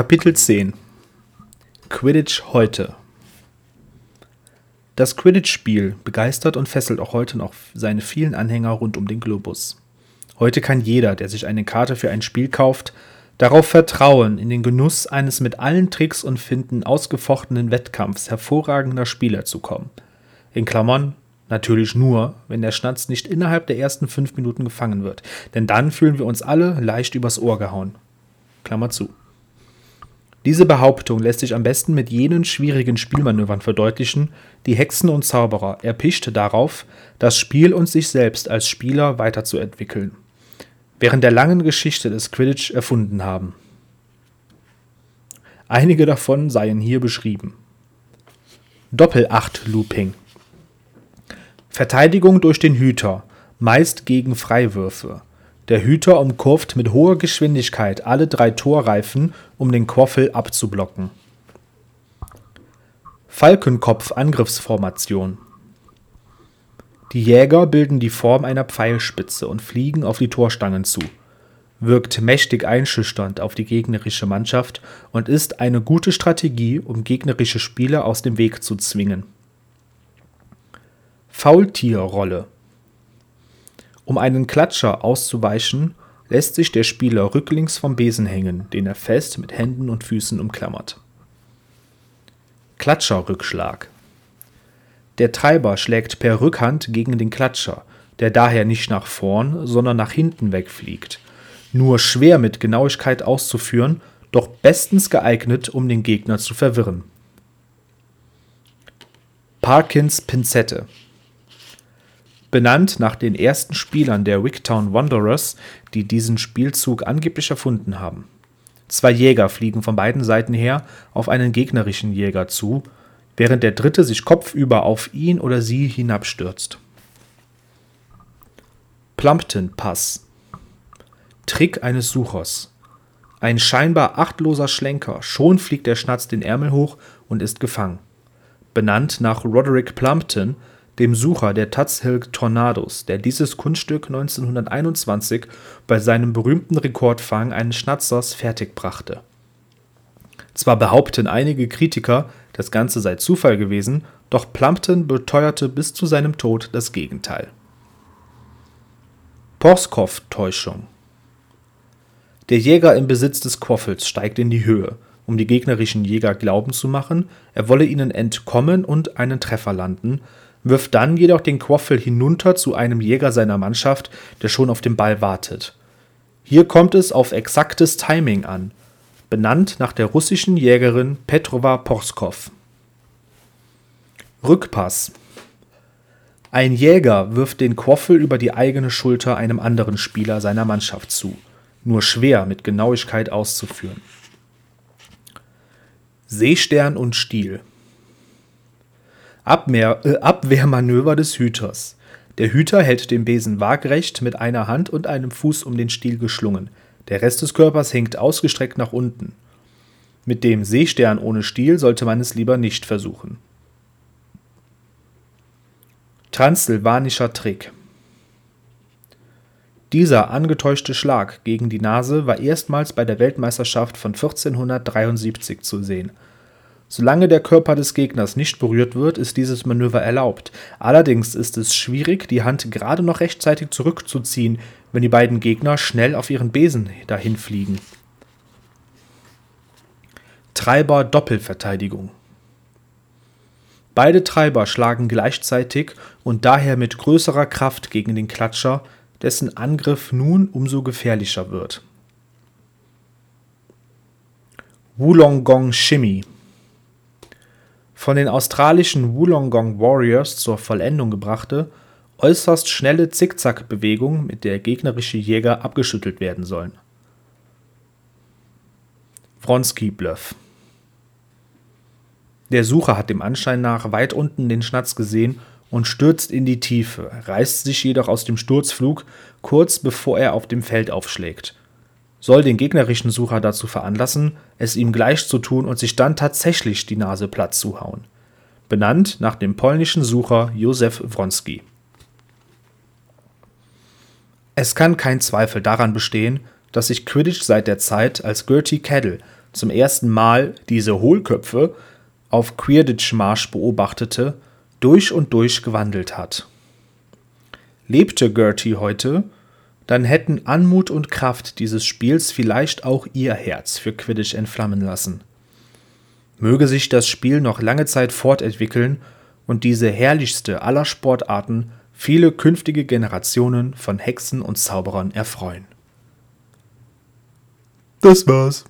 Kapitel 10 Quidditch heute Das Quidditch-Spiel begeistert und fesselt auch heute noch seine vielen Anhänger rund um den Globus. Heute kann jeder, der sich eine Karte für ein Spiel kauft, darauf vertrauen, in den Genuss eines mit allen Tricks und Finden ausgefochtenen Wettkampfs hervorragender Spieler zu kommen. In Klammern natürlich nur, wenn der Schnatz nicht innerhalb der ersten fünf Minuten gefangen wird, denn dann fühlen wir uns alle leicht übers Ohr gehauen. Klammer zu. Diese Behauptung lässt sich am besten mit jenen schwierigen Spielmanövern verdeutlichen, die Hexen und Zauberer erpicht darauf, das Spiel und sich selbst als Spieler weiterzuentwickeln, während der langen Geschichte des Quidditch erfunden haben. Einige davon seien hier beschrieben. Doppel-Acht-Looping Verteidigung durch den Hüter, meist gegen Freiwürfe der Hüter umkurvt mit hoher Geschwindigkeit alle drei Torreifen, um den Quaffel abzublocken. Falkenkopf-Angriffsformation Die Jäger bilden die Form einer Pfeilspitze und fliegen auf die Torstangen zu. Wirkt mächtig einschüchternd auf die gegnerische Mannschaft und ist eine gute Strategie, um gegnerische Spieler aus dem Weg zu zwingen. Faultierrolle um einen Klatscher auszuweichen, lässt sich der Spieler rücklings vom Besen hängen, den er fest mit Händen und Füßen umklammert. Klatscherrückschlag Der Treiber schlägt per Rückhand gegen den Klatscher, der daher nicht nach vorn, sondern nach hinten wegfliegt. Nur schwer mit Genauigkeit auszuführen, doch bestens geeignet, um den Gegner zu verwirren. Parkins Pinzette benannt nach den ersten Spielern der Wigtown Wanderers, die diesen Spielzug angeblich erfunden haben. Zwei Jäger fliegen von beiden Seiten her auf einen gegnerischen Jäger zu, während der dritte sich kopfüber auf ihn oder sie hinabstürzt. Plumpton Pass Trick eines Suchers ein scheinbar achtloser Schlenker, schon fliegt der Schnatz den Ärmel hoch und ist gefangen. Benannt nach Roderick Plumpton, dem Sucher der Hill Tornados, der dieses Kunststück 1921 bei seinem berühmten Rekordfang eines Schnatzers fertigbrachte. Zwar behaupten einige Kritiker, das Ganze sei Zufall gewesen, doch Plumpton beteuerte bis zu seinem Tod das Gegenteil. Porskow-Täuschung Der Jäger im Besitz des Quaffels steigt in die Höhe, um die gegnerischen Jäger glauben zu machen, er wolle ihnen entkommen und einen Treffer landen, wirft dann jedoch den Quaffel hinunter zu einem Jäger seiner Mannschaft, der schon auf den Ball wartet. Hier kommt es auf exaktes Timing an, benannt nach der russischen Jägerin Petrova Porskow. Rückpass Ein Jäger wirft den Quaffel über die eigene Schulter einem anderen Spieler seiner Mannschaft zu, nur schwer mit Genauigkeit auszuführen. Seestern und Stiel Abwehr, äh, Abwehrmanöver des Hüters. Der Hüter hält den Besen waagrecht mit einer Hand und einem Fuß um den Stiel geschlungen. Der Rest des Körpers hängt ausgestreckt nach unten. Mit dem Seestern ohne Stiel sollte man es lieber nicht versuchen. Transsilvanischer Trick Dieser angetäuschte Schlag gegen die Nase war erstmals bei der Weltmeisterschaft von 1473 zu sehen. Solange der Körper des Gegners nicht berührt wird, ist dieses Manöver erlaubt. Allerdings ist es schwierig, die Hand gerade noch rechtzeitig zurückzuziehen, wenn die beiden Gegner schnell auf ihren Besen dahin fliegen. Treiber Doppelverteidigung Beide Treiber schlagen gleichzeitig und daher mit größerer Kraft gegen den Klatscher, dessen Angriff nun umso gefährlicher wird. Wulongong Shimmy von den australischen Wollongong Warriors zur Vollendung gebrachte, äußerst schnelle Zickzack-Bewegung, mit der gegnerische Jäger abgeschüttelt werden sollen. Wronski-Bluff Der Sucher hat dem Anschein nach weit unten den Schnatz gesehen und stürzt in die Tiefe, reißt sich jedoch aus dem Sturzflug, kurz bevor er auf dem Feld aufschlägt soll den gegnerischen Sucher dazu veranlassen, es ihm gleich zu tun und sich dann tatsächlich die Nase platt zu hauen. Benannt nach dem polnischen Sucher Józef Wronski. Es kann kein Zweifel daran bestehen, dass sich Quidditch seit der Zeit, als Gertie Cadell zum ersten Mal diese Hohlköpfe auf Quidditch-Marsch beobachtete, durch und durch gewandelt hat. Lebte Gertie heute, dann hätten Anmut und Kraft dieses Spiels vielleicht auch ihr Herz für Quidditch entflammen lassen. Möge sich das Spiel noch lange Zeit fortentwickeln und diese herrlichste aller Sportarten viele künftige Generationen von Hexen und Zauberern erfreuen. Das war's.